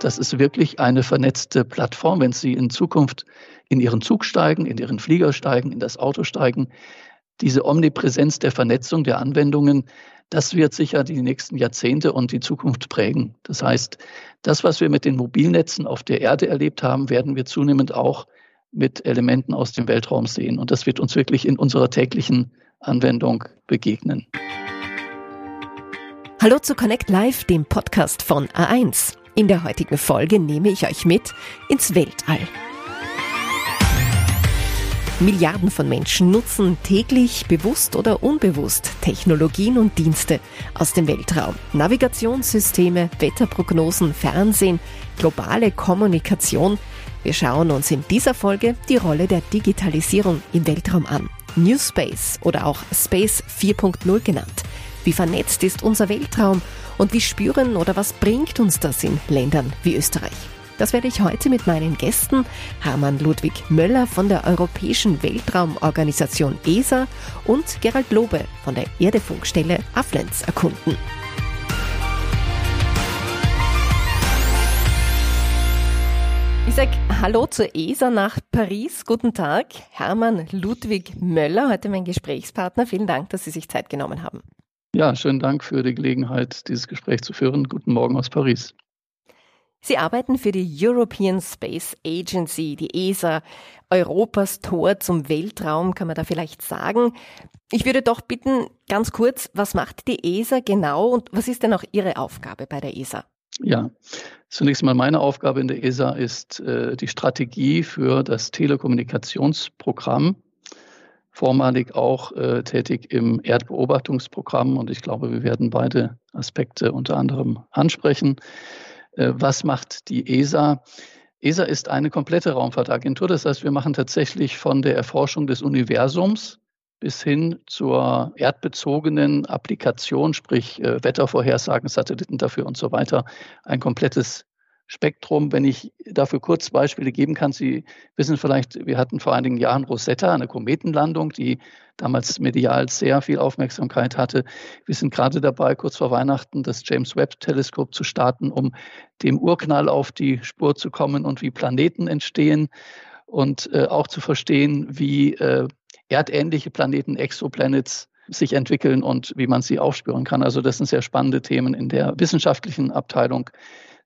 Das ist wirklich eine vernetzte Plattform. Wenn Sie in Zukunft in Ihren Zug steigen, in Ihren Flieger steigen, in das Auto steigen, diese Omnipräsenz der Vernetzung der Anwendungen, das wird sicher die nächsten Jahrzehnte und die Zukunft prägen. Das heißt, das, was wir mit den Mobilnetzen auf der Erde erlebt haben, werden wir zunehmend auch mit Elementen aus dem Weltraum sehen. Und das wird uns wirklich in unserer täglichen Anwendung begegnen. Hallo zu Connect Live, dem Podcast von A1. In der heutigen Folge nehme ich euch mit ins Weltall. Milliarden von Menschen nutzen täglich, bewusst oder unbewusst, Technologien und Dienste aus dem Weltraum. Navigationssysteme, Wetterprognosen, Fernsehen, globale Kommunikation. Wir schauen uns in dieser Folge die Rolle der Digitalisierung im Weltraum an. New Space oder auch Space 4.0 genannt. Wie vernetzt ist unser Weltraum und wie spüren oder was bringt uns das in Ländern wie Österreich? Das werde ich heute mit meinen Gästen Hermann Ludwig Möller von der Europäischen Weltraumorganisation ESA und Gerald Lobe von der Erdefunkstelle Aflenz erkunden. Ich sage Hallo zur ESA nach Paris. Guten Tag, Hermann Ludwig Möller, heute mein Gesprächspartner. Vielen Dank, dass Sie sich Zeit genommen haben. Ja, schönen Dank für die Gelegenheit, dieses Gespräch zu führen. Guten Morgen aus Paris. Sie arbeiten für die European Space Agency, die ESA, Europas Tor zum Weltraum, kann man da vielleicht sagen. Ich würde doch bitten, ganz kurz, was macht die ESA genau und was ist denn auch Ihre Aufgabe bei der ESA? Ja, zunächst mal meine Aufgabe in der ESA ist äh, die Strategie für das Telekommunikationsprogramm, vormalig auch äh, tätig im Erdbeobachtungsprogramm und ich glaube, wir werden beide Aspekte unter anderem ansprechen. Äh, was macht die ESA? ESA ist eine komplette Raumfahrtagentur. Das heißt, wir machen tatsächlich von der Erforschung des Universums bis hin zur erdbezogenen Applikation, sprich äh, Wettervorhersagen, Satelliten dafür und so weiter, ein komplettes Spektrum. Wenn ich dafür kurz Beispiele geben kann, Sie wissen vielleicht, wir hatten vor einigen Jahren Rosetta, eine Kometenlandung, die damals medial sehr viel Aufmerksamkeit hatte. Wir sind gerade dabei, kurz vor Weihnachten das James Webb-Teleskop zu starten, um dem Urknall auf die Spur zu kommen und wie Planeten entstehen und äh, auch zu verstehen, wie äh, erdähnliche Planeten, Exoplanets, sich entwickeln und wie man sie aufspüren kann. Also das sind sehr spannende Themen in der wissenschaftlichen Abteilung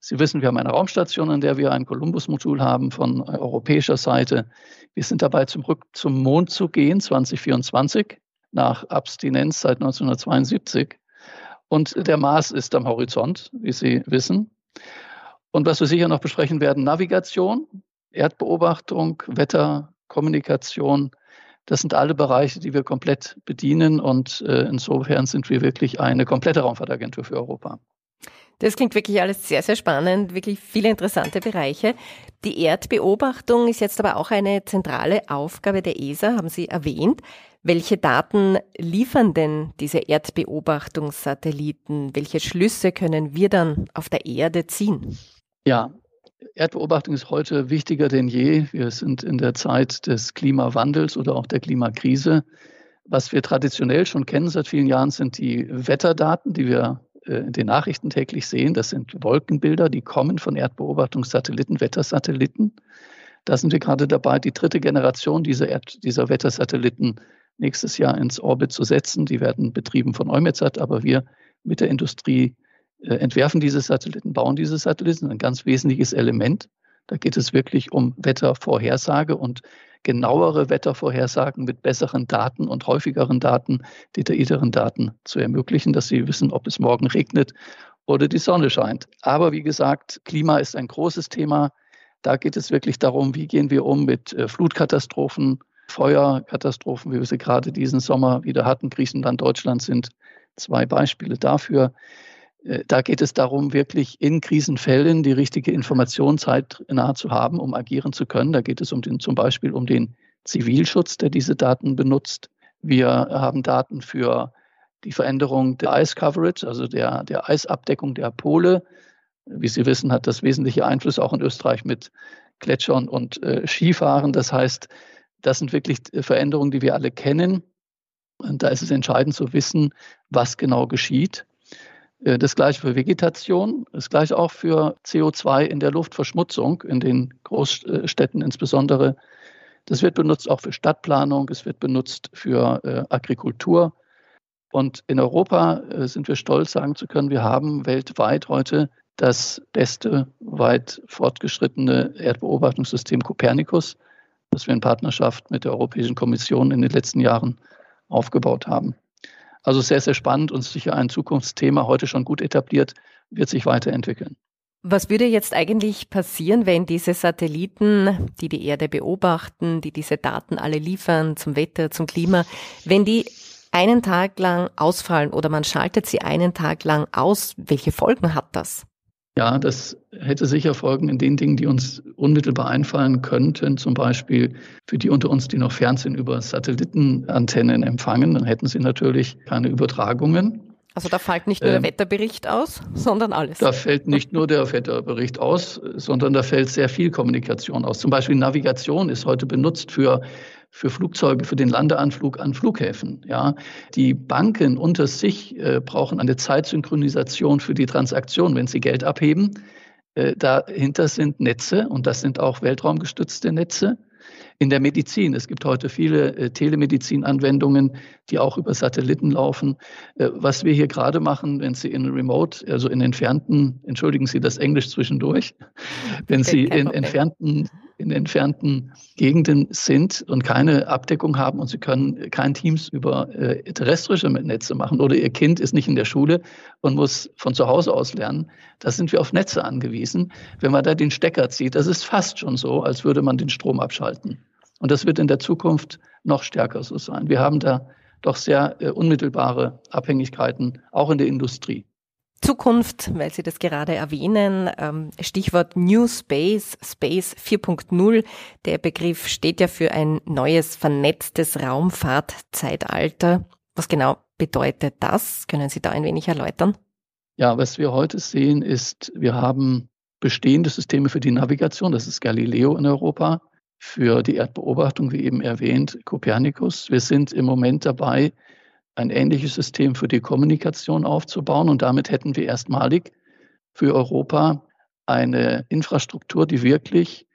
Sie wissen, wir haben eine Raumstation, in der wir ein Columbus-Modul haben von europäischer Seite. Wir sind dabei, zurück zum Mond zu gehen, 2024, nach Abstinenz seit 1972. Und der Mars ist am Horizont, wie Sie wissen. Und was wir sicher noch besprechen werden, Navigation, Erdbeobachtung, Wetter, Kommunikation. Das sind alle Bereiche, die wir komplett bedienen. Und äh, insofern sind wir wirklich eine komplette Raumfahrtagentur für Europa. Das klingt wirklich alles sehr, sehr spannend, wirklich viele interessante Bereiche. Die Erdbeobachtung ist jetzt aber auch eine zentrale Aufgabe der ESA, haben Sie erwähnt. Welche Daten liefern denn diese Erdbeobachtungssatelliten? Welche Schlüsse können wir dann auf der Erde ziehen? Ja, Erdbeobachtung ist heute wichtiger denn je. Wir sind in der Zeit des Klimawandels oder auch der Klimakrise. Was wir traditionell schon kennen seit vielen Jahren, sind die Wetterdaten, die wir in den Nachrichten täglich sehen. Das sind Wolkenbilder, die kommen von Erdbeobachtungssatelliten, Wettersatelliten. Da sind wir gerade dabei, die dritte Generation dieser, Erd dieser Wettersatelliten nächstes Jahr ins Orbit zu setzen. Die werden betrieben von EUMETSAT, aber wir mit der Industrie äh, entwerfen diese Satelliten, bauen diese Satelliten. Ein ganz wesentliches Element. Da geht es wirklich um Wettervorhersage und genauere Wettervorhersagen mit besseren Daten und häufigeren Daten, detaillierteren Daten zu ermöglichen, dass Sie wissen, ob es morgen regnet oder die Sonne scheint. Aber wie gesagt, Klima ist ein großes Thema. Da geht es wirklich darum, wie gehen wir um mit äh, Flutkatastrophen, Feuerkatastrophen, wie wir sie gerade diesen Sommer wieder hatten. Griechenland, Deutschland sind zwei Beispiele dafür. Äh, da geht es darum, wirklich in Krisenfällen die richtige Informationszeit nahe zu haben, um agieren zu können. Da geht es um den, zum Beispiel um den Zivilschutz, der diese Daten benutzt. Wir haben Daten für die Veränderung der Ice Coverage, also der, der Eisabdeckung der Pole. Wie Sie wissen, hat das wesentliche Einfluss auch in Österreich mit Gletschern und äh, Skifahren. Das heißt, das sind wirklich Veränderungen, die wir alle kennen. Und da ist es entscheidend zu wissen, was genau geschieht. Äh, das gleiche für Vegetation, das gleiche auch für CO2 in der Luftverschmutzung, in den Großstädten insbesondere. Das wird benutzt auch für Stadtplanung, es wird benutzt für äh, Agrikultur. Und in Europa äh, sind wir stolz, sagen zu können, wir haben weltweit heute das beste, weit fortgeschrittene Erdbeobachtungssystem Copernicus, das wir in Partnerschaft mit der Europäischen Kommission in den letzten Jahren aufgebaut haben. Also sehr, sehr spannend und sicher ein Zukunftsthema, heute schon gut etabliert, wird sich weiterentwickeln. Was würde jetzt eigentlich passieren, wenn diese Satelliten, die die Erde beobachten, die diese Daten alle liefern zum Wetter, zum Klima, wenn die einen Tag lang ausfallen oder man schaltet sie einen Tag lang aus, welche Folgen hat das? Ja, das hätte sicher Folgen in den Dingen, die uns unmittelbar einfallen könnten. Zum Beispiel für die unter uns, die noch Fernsehen über Satellitenantennen empfangen, dann hätten sie natürlich keine Übertragungen. Also da fällt nicht nur ähm, der Wetterbericht aus, sondern alles. Da fällt nicht nur der Wetterbericht aus, sondern da fällt sehr viel Kommunikation aus. Zum Beispiel Navigation ist heute benutzt für für Flugzeuge, für den Landeanflug an Flughäfen. Ja, die Banken unter sich äh, brauchen eine Zeitsynchronisation für die Transaktion, wenn sie Geld abheben. Äh, dahinter sind Netze und das sind auch weltraumgestützte Netze. In der Medizin, es gibt heute viele äh, Telemedizin-Anwendungen, die auch über Satelliten laufen. Äh, was wir hier gerade machen, wenn Sie in Remote, also in entfernten, entschuldigen Sie das Englisch zwischendurch, wenn Sie in entfernten in entfernten Gegenden sind und keine Abdeckung haben und sie können kein Teams über äh, terrestrische Netze machen oder ihr Kind ist nicht in der Schule und muss von zu Hause aus lernen, da sind wir auf Netze angewiesen. Wenn man da den Stecker zieht, das ist fast schon so, als würde man den Strom abschalten. Und das wird in der Zukunft noch stärker so sein. Wir haben da doch sehr äh, unmittelbare Abhängigkeiten, auch in der Industrie. Zukunft, weil Sie das gerade erwähnen, ähm, Stichwort New Space, Space 4.0. Der Begriff steht ja für ein neues vernetztes Raumfahrtzeitalter. Was genau bedeutet das? Können Sie da ein wenig erläutern? Ja, was wir heute sehen ist, wir haben bestehende Systeme für die Navigation, das ist Galileo in Europa, für die Erdbeobachtung, wie eben erwähnt, Copernicus. Wir sind im Moment dabei, ein ähnliches System für die Kommunikation aufzubauen. Und damit hätten wir erstmalig für Europa eine Infrastruktur, die wirklich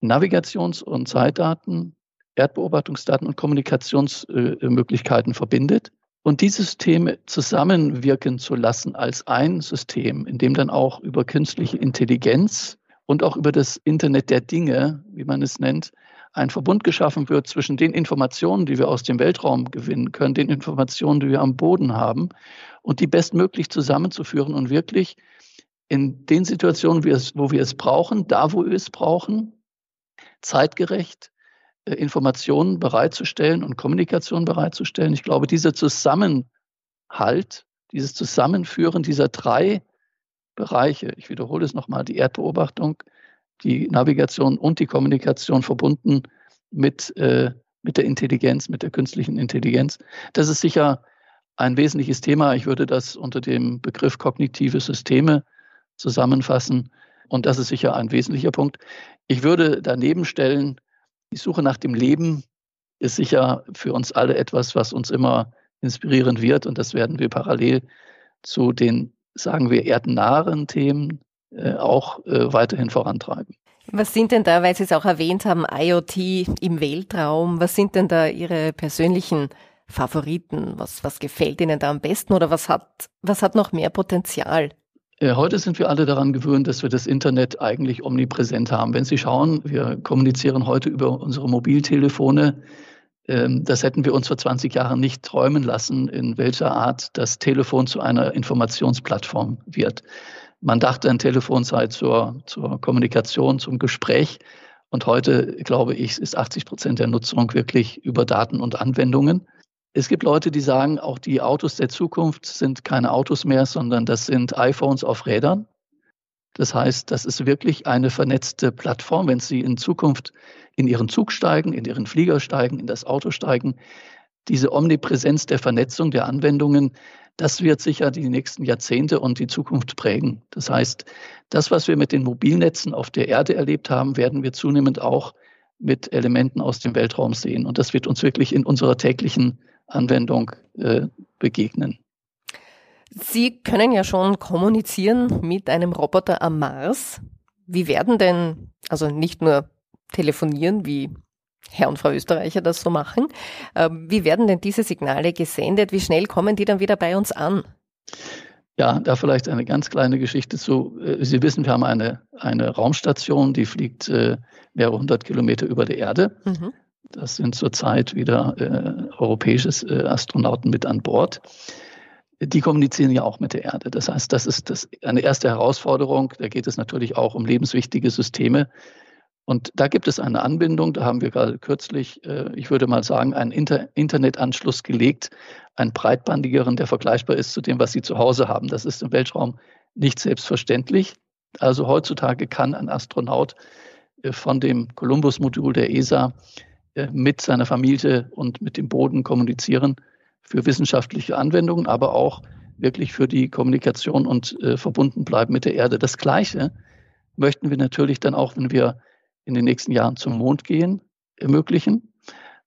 Navigations- und Zeitdaten, Erdbeobachtungsdaten und Kommunikationsmöglichkeiten verbindet. Und diese Systeme zusammenwirken zu lassen als ein System, in dem dann auch über künstliche Intelligenz und auch über das Internet der Dinge, wie man es nennt, ein Verbund geschaffen wird zwischen den Informationen, die wir aus dem Weltraum gewinnen können, den Informationen, die wir am Boden haben und die bestmöglich zusammenzuführen und wirklich in den Situationen, wo wir es brauchen, da, wo wir es brauchen, zeitgerecht äh, Informationen bereitzustellen und Kommunikation bereitzustellen. Ich glaube, dieser Zusammenhalt, dieses Zusammenführen dieser drei Bereiche, ich wiederhole es nochmal, die Erdbeobachtung, die Navigation und die Kommunikation verbunden mit, äh, mit der Intelligenz, mit der künstlichen Intelligenz. Das ist sicher ein wesentliches Thema. Ich würde das unter dem Begriff kognitive Systeme zusammenfassen. Und das ist sicher ein wesentlicher Punkt. Ich würde daneben stellen, die Suche nach dem Leben ist sicher für uns alle etwas, was uns immer inspirieren wird. Und das werden wir parallel zu den, sagen wir, erdennahen Themen äh, auch äh, weiterhin vorantreiben. Was sind denn da, weil Sie es auch erwähnt haben, IoT im Weltraum, was sind denn da Ihre persönlichen Favoriten? Was, was gefällt Ihnen da am besten oder was hat, was hat noch mehr Potenzial? Äh, heute sind wir alle daran gewöhnt, dass wir das Internet eigentlich omnipräsent haben. Wenn Sie schauen, wir kommunizieren heute über unsere Mobiltelefone. Ähm, das hätten wir uns vor 20 Jahren nicht träumen lassen, in welcher Art das Telefon zu einer Informationsplattform wird. Man dachte, ein Telefon sei zur, zur Kommunikation, zum Gespräch. Und heute, glaube ich, ist 80 Prozent der Nutzung wirklich über Daten und Anwendungen. Es gibt Leute, die sagen, auch die Autos der Zukunft sind keine Autos mehr, sondern das sind iPhones auf Rädern. Das heißt, das ist wirklich eine vernetzte Plattform. Wenn Sie in Zukunft in Ihren Zug steigen, in Ihren Flieger steigen, in das Auto steigen, diese Omnipräsenz der Vernetzung der Anwendungen, das wird sicher die nächsten Jahrzehnte und die Zukunft prägen. Das heißt, das, was wir mit den Mobilnetzen auf der Erde erlebt haben, werden wir zunehmend auch mit Elementen aus dem Weltraum sehen. Und das wird uns wirklich in unserer täglichen Anwendung äh, begegnen. Sie können ja schon kommunizieren mit einem Roboter am Mars. Wie werden denn, also nicht nur telefonieren, wie Herr und Frau Österreicher das so machen, äh, wie werden denn diese Signale gesendet? Wie schnell kommen die dann wieder bei uns an? Ja, da vielleicht eine ganz kleine Geschichte zu. Äh, Sie wissen, wir haben eine, eine Raumstation, die fliegt äh, mehrere hundert Kilometer über der Erde. Mhm. Das sind zurzeit wieder äh, europäische äh, Astronauten mit an Bord. Die kommunizieren ja auch mit der Erde. Das heißt, das ist das eine erste Herausforderung. Da geht es natürlich auch um lebenswichtige Systeme. Und da gibt es eine Anbindung. Da haben wir gerade kürzlich, äh, ich würde mal sagen, einen Inter Internetanschluss gelegt, einen breitbandigeren, der vergleichbar ist zu dem, was Sie zu Hause haben. Das ist im Weltraum nicht selbstverständlich. Also heutzutage kann ein Astronaut äh, von dem Columbus-Modul der ESA äh, mit seiner Familie und mit dem Boden kommunizieren für wissenschaftliche Anwendungen, aber auch wirklich für die Kommunikation und äh, verbunden bleiben mit der Erde. Das Gleiche möchten wir natürlich dann auch, wenn wir in den nächsten Jahren zum Mond gehen, ermöglichen.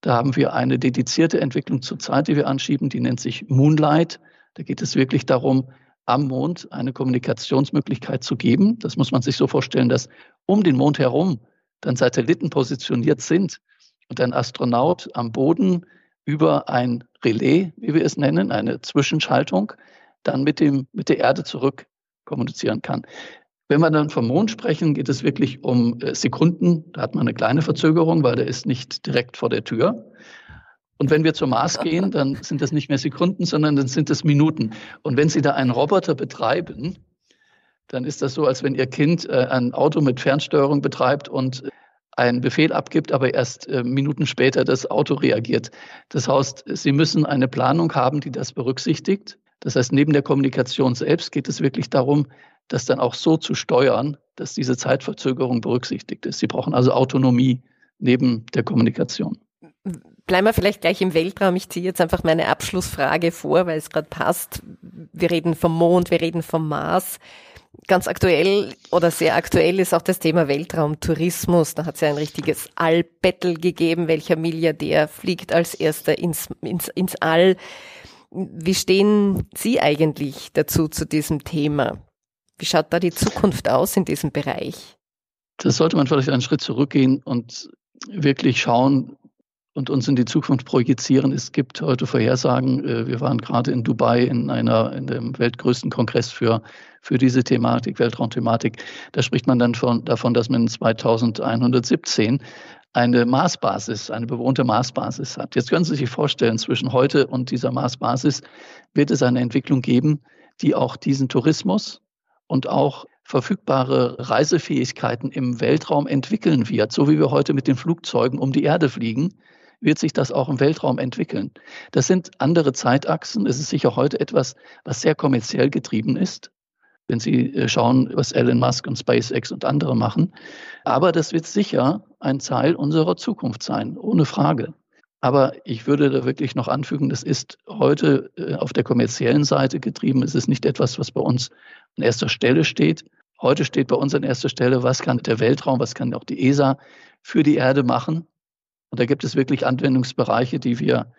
Da haben wir eine dedizierte Entwicklung zurzeit, die wir anschieben, die nennt sich Moonlight. Da geht es wirklich darum, am Mond eine Kommunikationsmöglichkeit zu geben. Das muss man sich so vorstellen, dass um den Mond herum dann Satelliten positioniert sind und ein Astronaut am Boden über ein Relais, wie wir es nennen, eine Zwischenschaltung, dann mit, dem, mit der Erde zurück kommunizieren kann. Wenn wir dann vom Mond sprechen, geht es wirklich um äh, Sekunden. Da hat man eine kleine Verzögerung, weil der ist nicht direkt vor der Tür. Und wenn wir zum Mars gehen, dann sind das nicht mehr Sekunden, sondern dann sind es Minuten. Und wenn Sie da einen Roboter betreiben, dann ist das so, als wenn Ihr Kind äh, ein Auto mit Fernsteuerung betreibt und einen Befehl abgibt, aber erst äh, Minuten später das Auto reagiert. Das heißt, Sie müssen eine Planung haben, die das berücksichtigt. Das heißt, neben der Kommunikation selbst geht es wirklich darum, das dann auch so zu steuern, dass diese Zeitverzögerung berücksichtigt ist. Sie brauchen also Autonomie neben der Kommunikation. Bleiben wir vielleicht gleich im Weltraum. Ich ziehe jetzt einfach meine Abschlussfrage vor, weil es gerade passt. Wir reden vom Mond, wir reden vom Mars ganz aktuell oder sehr aktuell ist auch das Thema Weltraumtourismus. Da hat es ja ein richtiges All-Battle gegeben. Welcher Milliardär fliegt als erster ins, ins, ins All? Wie stehen Sie eigentlich dazu zu diesem Thema? Wie schaut da die Zukunft aus in diesem Bereich? Das sollte man vielleicht einen Schritt zurückgehen und wirklich schauen, und uns in die Zukunft projizieren. Es gibt heute Vorhersagen. Äh, wir waren gerade in Dubai in einer, in dem weltgrößten Kongress für, für diese Thematik, Weltraumthematik. Da spricht man dann von, davon, dass man 2117 eine Marsbasis, eine bewohnte Marsbasis hat. Jetzt können Sie sich vorstellen, zwischen heute und dieser Marsbasis wird es eine Entwicklung geben, die auch diesen Tourismus und auch verfügbare Reisefähigkeiten im Weltraum entwickeln wird, so wie wir heute mit den Flugzeugen um die Erde fliegen wird sich das auch im Weltraum entwickeln. Das sind andere Zeitachsen. Es ist sicher heute etwas, was sehr kommerziell getrieben ist. Wenn Sie äh, schauen, was Elon Musk und SpaceX und andere machen. Aber das wird sicher ein Teil unserer Zukunft sein, ohne Frage. Aber ich würde da wirklich noch anfügen, das ist heute äh, auf der kommerziellen Seite getrieben. Es ist nicht etwas, was bei uns an erster Stelle steht. Heute steht bei uns an erster Stelle, was kann der Weltraum, was kann auch die ESA für die Erde machen. Und da gibt es wirklich Anwendungsbereiche, die wir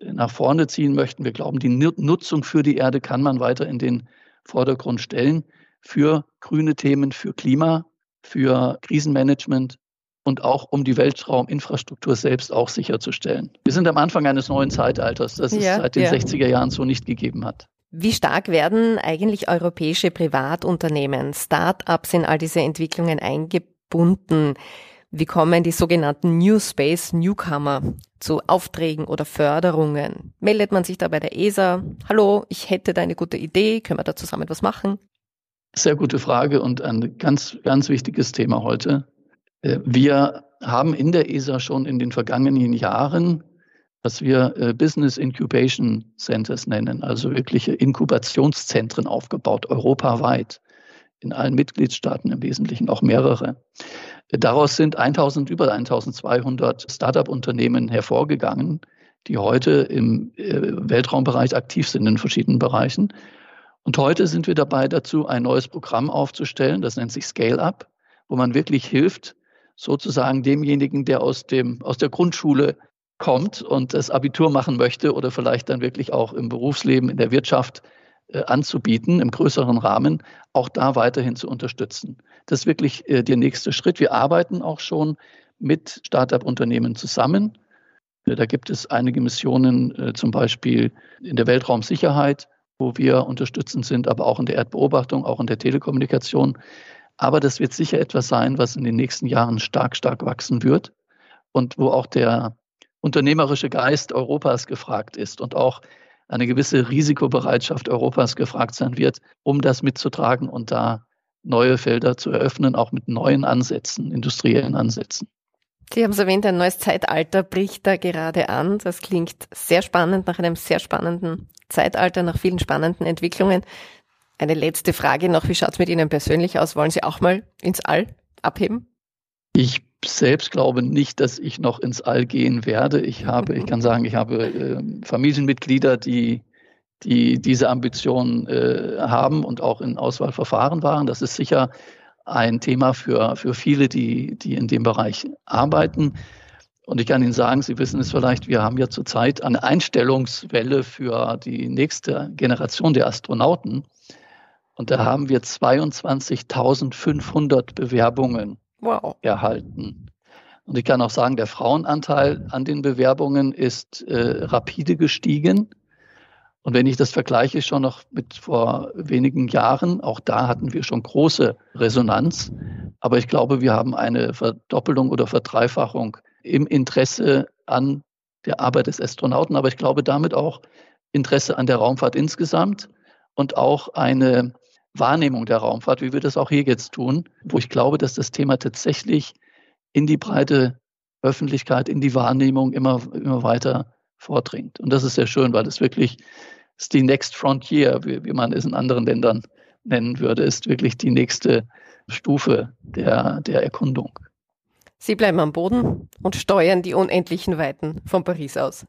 äh, nach vorne ziehen möchten. Wir glauben, die Nutzung für die Erde kann man weiter in den Vordergrund stellen für grüne Themen, für Klima, für Krisenmanagement und auch um die Weltrauminfrastruktur selbst auch sicherzustellen. Wir sind am Anfang eines neuen Zeitalters, das es ja, seit den ja. 60er Jahren so nicht gegeben hat. Wie stark werden eigentlich europäische Privatunternehmen, Start-ups in all diese Entwicklungen eingebunden? Wie kommen die sogenannten New Space Newcomer zu Aufträgen oder Förderungen? Meldet man sich da bei der ESA? Hallo, ich hätte da eine gute Idee, können wir da zusammen was machen? Sehr gute Frage und ein ganz, ganz wichtiges Thema heute. Äh, wir haben in der ESA schon in den vergangenen Jahren, was wir äh, Business Incubation Centers nennen, also wirkliche Inkubationszentren aufgebaut, europaweit, in allen Mitgliedstaaten im Wesentlichen, auch mehrere. Daraus sind 1000, über 1200 Startup-Unternehmen hervorgegangen, die heute im äh, Weltraumbereich aktiv sind in verschiedenen Bereichen. Und heute sind wir dabei dazu, ein neues Programm aufzustellen, das nennt sich Scale Up, wo man wirklich hilft, sozusagen demjenigen, der aus, dem, aus der Grundschule kommt und das Abitur machen möchte oder vielleicht dann wirklich auch im Berufsleben, in der Wirtschaft anzubieten im größeren Rahmen, auch da weiterhin zu unterstützen. Das ist wirklich äh, der nächste Schritt. Wir arbeiten auch schon mit Start-up-Unternehmen zusammen. Äh, da gibt es einige Missionen, zum Beispiel in der Weltraumsicherheit, wo wir unterstützend sind, aber auch in der Erdbeobachtung, auch in der Telekommunikation. Aber das wird sicher etwas sein, was in den nächsten Jahren stark, stark wachsen wird und wo auch der unternehmerische Geist Europas gefragt ist und auch eine gewisse Risikobereitschaft Europas gefragt sein wird, um das mitzutragen und da neue Felder zu eröffnen, auch mit neuen Ansätzen, industriellen Ansätzen. Sie haben es erwähnt, ein neues Zeitalter bricht da gerade an. Das klingt sehr spannend nach einem sehr spannenden Zeitalter, nach vielen spannenden Entwicklungen. Eine letzte Frage noch, wie schaut es mit Ihnen persönlich aus? Wollen Sie auch mal ins All abheben? Ich selbst glaube nicht, dass ich noch ins All gehen werde. Ich habe, ich kann sagen, ich habe äh, Familienmitglieder, die, die diese Ambition äh, haben und auch in Auswahlverfahren waren. Das ist sicher ein Thema für, für viele, die, die in dem Bereich arbeiten. Und ich kann Ihnen sagen, Sie wissen es vielleicht, wir haben ja zurzeit eine Einstellungswelle für die nächste Generation der Astronauten. Und da haben wir 22.500 Bewerbungen wow. erhalten. Und ich kann auch sagen, der Frauenanteil an den Bewerbungen ist äh, rapide gestiegen. Und wenn ich das vergleiche schon noch mit vor wenigen Jahren, auch da hatten wir schon große Resonanz. Aber ich glaube, wir haben eine Verdoppelung oder Verdreifachung im Interesse an der Arbeit des Astronauten. Aber ich glaube damit auch Interesse an der Raumfahrt insgesamt und auch eine Wahrnehmung der Raumfahrt, wie wir das auch hier jetzt tun, wo ich glaube, dass das Thema tatsächlich in die breite Öffentlichkeit, in die Wahrnehmung immer, immer weiter vordringt. Und das ist sehr schön, weil es wirklich ist die Next Frontier, wie, wie man es in anderen Ländern nennen würde, ist wirklich die nächste Stufe der, der Erkundung. Sie bleiben am Boden und steuern die unendlichen Weiten von Paris aus.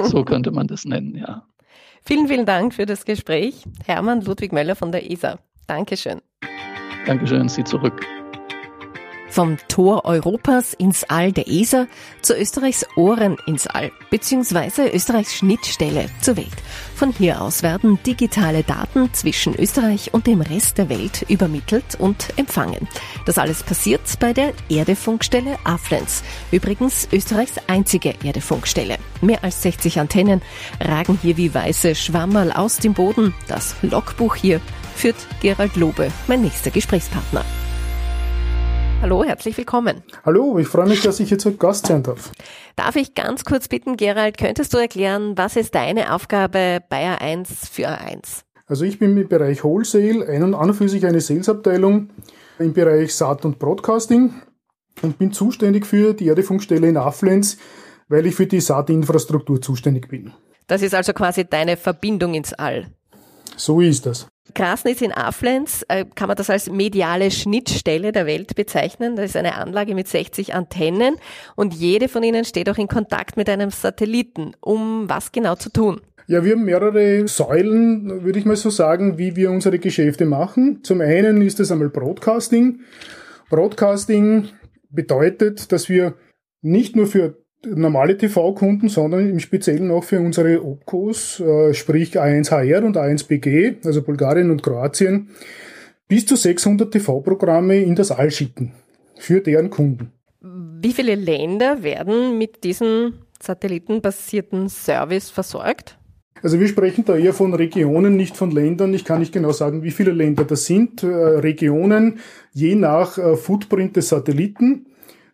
So könnte man das nennen, ja. Vielen, vielen Dank für das Gespräch. Hermann Ludwig Möller von der ESA. Dankeschön. Dankeschön, Sie zurück. Vom Tor Europas ins All der ESA zu Österreichs Ohren ins All, beziehungsweise Österreichs Schnittstelle zur Welt. Von hier aus werden digitale Daten zwischen Österreich und dem Rest der Welt übermittelt und empfangen. Das alles passiert bei der Erdefunkstelle Aflens. Übrigens Österreichs einzige Erdefunkstelle. Mehr als 60 Antennen ragen hier wie weiße Schwammerl aus dem Boden. Das Logbuch hier führt Gerald Lobe, mein nächster Gesprächspartner. Hallo, herzlich willkommen. Hallo, ich freue mich, dass ich jetzt Gast sein darf. Darf ich ganz kurz bitten, Gerald, könntest du erklären, was ist deine Aufgabe bei A1 für A1? Also ich bin im Bereich Wholesale, ein und an für sich eine Salesabteilung im Bereich Saat- und Broadcasting und bin zuständig für die Erdefunkstelle in Afflens, weil ich für die Saatinfrastruktur zuständig bin. Das ist also quasi deine Verbindung ins All. So ist das. Krasnitz in Aflens, äh, kann man das als mediale Schnittstelle der Welt bezeichnen. Das ist eine Anlage mit 60 Antennen und jede von ihnen steht auch in Kontakt mit einem Satelliten. Um was genau zu tun? Ja, wir haben mehrere Säulen, würde ich mal so sagen, wie wir unsere Geschäfte machen. Zum einen ist es einmal Broadcasting. Broadcasting bedeutet, dass wir nicht nur für normale TV-Kunden, sondern im Speziellen auch für unsere Opcos, äh, sprich A1HR und A1BG, also Bulgarien und Kroatien, bis zu 600 TV-Programme in das All schicken für deren Kunden. Wie viele Länder werden mit diesem satellitenbasierten Service versorgt? Also wir sprechen da eher von Regionen, nicht von Ländern. Ich kann nicht genau sagen, wie viele Länder das sind. Äh, Regionen je nach äh, Footprint des Satelliten.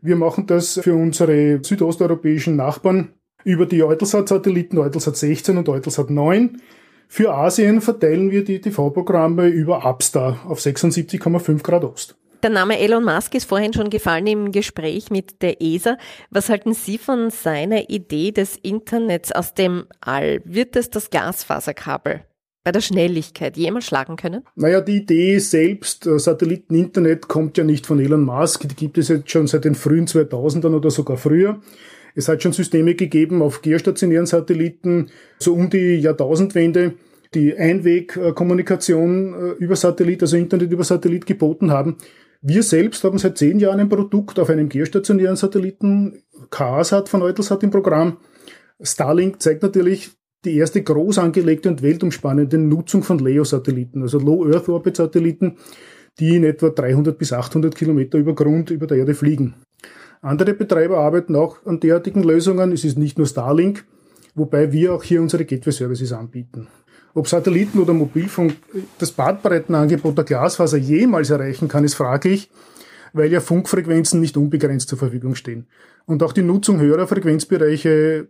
Wir machen das für unsere südosteuropäischen Nachbarn über die Eutelsat-Satelliten Eutelsat 16 und Eutelsat 9. Für Asien verteilen wir die TV-Programme über Upstar auf 76,5 Grad Ost. Der Name Elon Musk ist vorhin schon gefallen im Gespräch mit der ESA. Was halten Sie von seiner Idee des Internets aus dem All? Wird es das Glasfaserkabel bei der Schnelligkeit jemals schlagen können? Naja, die Idee selbst, äh, Satelliteninternet, kommt ja nicht von Elon Musk. Die gibt es jetzt schon seit den frühen 2000ern oder sogar früher. Es hat schon Systeme gegeben auf geostationären Satelliten, so um die Jahrtausendwende, die Einwegkommunikation äh, über Satellit, also Internet über Satellit geboten haben. Wir selbst haben seit zehn Jahren ein Produkt auf einem geostationären Satelliten, KASAT von Eutelsat im Programm. Starlink zeigt natürlich die erste groß angelegte und weltumspannende Nutzung von LEO-Satelliten, also Low Earth Orbit Satelliten, die in etwa 300 bis 800 Kilometer über Grund über der Erde fliegen. Andere Betreiber arbeiten auch an derartigen Lösungen. Es ist nicht nur Starlink, wobei wir auch hier unsere Gateway-Services anbieten. Ob Satelliten oder Mobilfunk das Bandbreitenangebot der Glasfaser jemals erreichen kann, ist fraglich, weil ja Funkfrequenzen nicht unbegrenzt zur Verfügung stehen. Und auch die Nutzung höherer Frequenzbereiche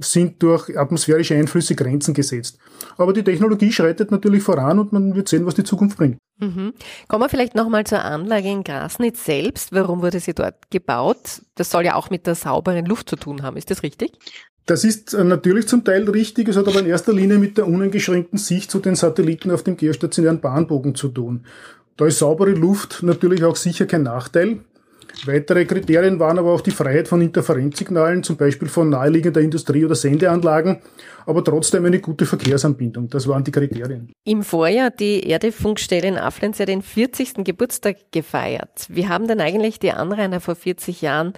sind durch atmosphärische Einflüsse Grenzen gesetzt. Aber die Technologie schreitet natürlich voran und man wird sehen, was die Zukunft bringt. Mhm. Kommen wir vielleicht nochmal zur Anlage in Grasnitz selbst. Warum wurde sie dort gebaut? Das soll ja auch mit der sauberen Luft zu tun haben. Ist das richtig? Das ist äh, natürlich zum Teil richtig, es hat aber in erster Linie mit der uneingeschränkten Sicht zu den Satelliten auf dem geostationären Bahnbogen zu tun. Da ist saubere Luft natürlich auch sicher kein Nachteil. Weitere Kriterien waren aber auch die Freiheit von Interferenzsignalen, zum Beispiel von naheliegender Industrie- oder Sendeanlagen, aber trotzdem eine gute Verkehrsanbindung. Das waren die Kriterien. Im Vorjahr hat die Erdefunkstelle in Afflenz ja den 40. Geburtstag gefeiert. Wie haben denn eigentlich die Anrainer vor 40 Jahren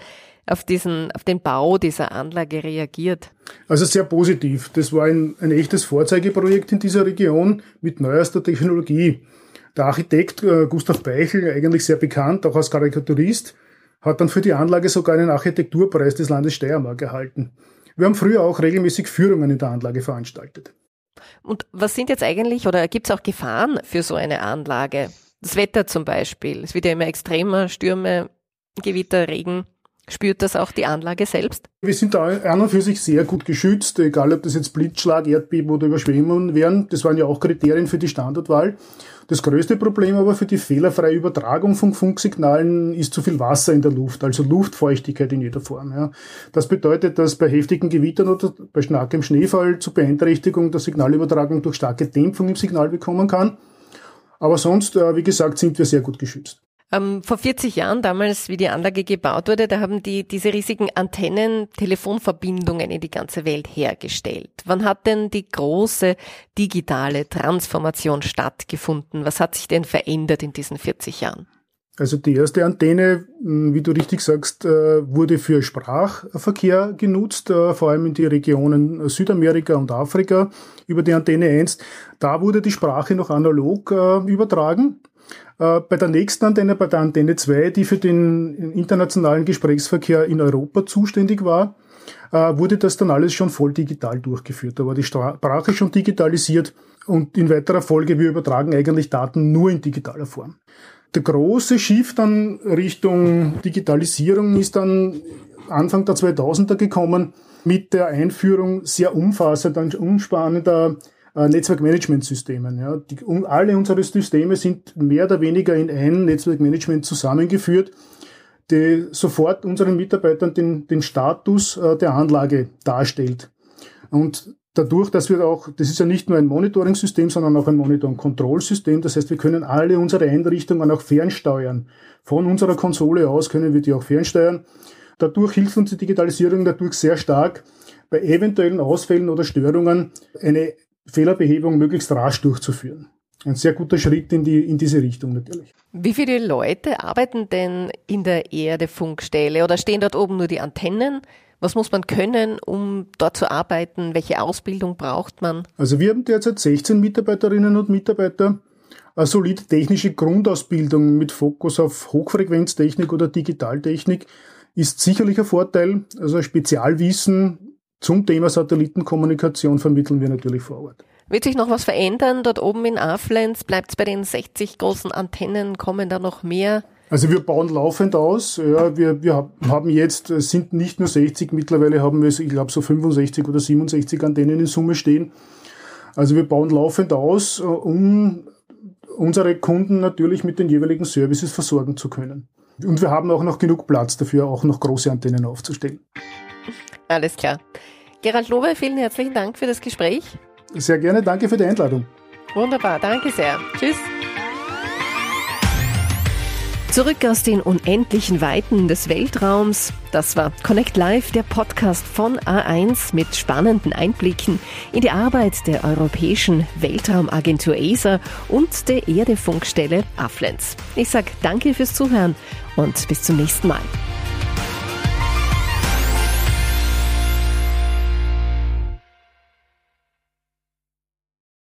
auf diesen, auf den Bau dieser Anlage reagiert? Also sehr positiv. Das war ein, ein echtes Vorzeigeprojekt in dieser Region mit neuester Technologie. Der Architekt äh, Gustav Beichel, eigentlich sehr bekannt, auch als Karikaturist, hat dann für die Anlage sogar einen Architekturpreis des Landes Steiermark erhalten. Wir haben früher auch regelmäßig Führungen in der Anlage veranstaltet. Und was sind jetzt eigentlich oder gibt es auch Gefahren für so eine Anlage? Das Wetter zum Beispiel. Es wird ja immer extremer, Stürme, Gewitter, Regen. Spürt das auch die Anlage selbst? Wir sind da an und für sich sehr gut geschützt, egal ob das jetzt Blitzschlag, Erdbeben oder Überschwemmungen wären. Das waren ja auch Kriterien für die Standortwahl. Das größte Problem aber für die fehlerfreie Übertragung von Funksignalen ist zu viel Wasser in der Luft, also Luftfeuchtigkeit in jeder Form. Ja. Das bedeutet, dass bei heftigen Gewittern oder bei starkem Schneefall zu Beeinträchtigung der Signalübertragung durch starke Dämpfung im Signal bekommen kann. Aber sonst, äh, wie gesagt, sind wir sehr gut geschützt. Ähm, vor 40 Jahren, damals, wie die Anlage gebaut wurde, da haben die diese riesigen Antennen Telefonverbindungen in die ganze Welt hergestellt. Wann hat denn die große digitale Transformation stattgefunden? Was hat sich denn verändert in diesen 40 Jahren? Also die erste Antenne, wie du richtig sagst, äh, wurde für Sprachverkehr genutzt, äh, vor allem in die Regionen Südamerika und Afrika über die Antenne 1. Da wurde die Sprache noch analog äh, übertragen. Äh, bei der nächsten Antenne, bei der Antenne 2, die für den internationalen Gesprächsverkehr in Europa zuständig war, äh, wurde das dann alles schon voll digital durchgeführt. Da war die Sprache schon digitalisiert und in weiterer Folge, wir übertragen eigentlich Daten nur in digitaler Form. Der große Shift dann Richtung Digitalisierung ist dann Anfang der 2000er gekommen mit der Einführung sehr umfassender und umspannender äh, Netzwerkmanagementsystemen. Ja. Die, alle unsere Systeme sind mehr oder weniger in ein Netzwerkmanagement zusammengeführt, die sofort unseren Mitarbeitern den, den Status äh, der Anlage darstellt. Und dadurch, dass wir auch, das ist ja nicht nur ein Monitoring-System, sondern auch ein Monitor-und-Kontrollsystem. Das heißt, wir können alle unsere Einrichtungen auch fernsteuern. Von unserer Konsole aus können wir die auch fernsteuern. Dadurch hilft uns die Digitalisierung dadurch sehr stark, bei eventuellen Ausfällen oder Störungen eine Fehlerbehebung möglichst rasch durchzuführen. Ein sehr guter Schritt in, die, in diese Richtung natürlich. Wie viele Leute arbeiten denn in der Erdefunkstelle oder stehen dort oben nur die Antennen? Was muss man können, um dort zu arbeiten? Welche Ausbildung braucht man? Also wir haben derzeit 16 Mitarbeiterinnen und Mitarbeiter. Eine solide technische Grundausbildung mit Fokus auf Hochfrequenztechnik oder Digitaltechnik ist sicherlich ein Vorteil. Also Spezialwissen zum Thema Satellitenkommunikation vermitteln wir natürlich vor Ort. Wird sich noch was verändern dort oben in Aflenz? Bleibt es bei den 60 großen Antennen? Kommen da noch mehr? Also wir bauen laufend aus. Ja, wir, wir haben jetzt, es sind nicht nur 60, mittlerweile haben wir, ich glaube, so 65 oder 67 Antennen in Summe stehen. Also wir bauen laufend aus, um unsere Kunden natürlich mit den jeweiligen Services versorgen zu können. Und wir haben auch noch genug Platz dafür, auch noch große Antennen aufzustellen. Alles klar. Gerald Lowe, vielen herzlichen Dank für das Gespräch. Sehr gerne, danke für die Einladung. Wunderbar, danke sehr. Tschüss. Zurück aus den unendlichen Weiten des Weltraums. Das war Connect Live, der Podcast von A1 mit spannenden Einblicken in die Arbeit der Europäischen Weltraumagentur ESA und der Erdefunkstelle Aflenz. Ich sage danke fürs Zuhören und bis zum nächsten Mal.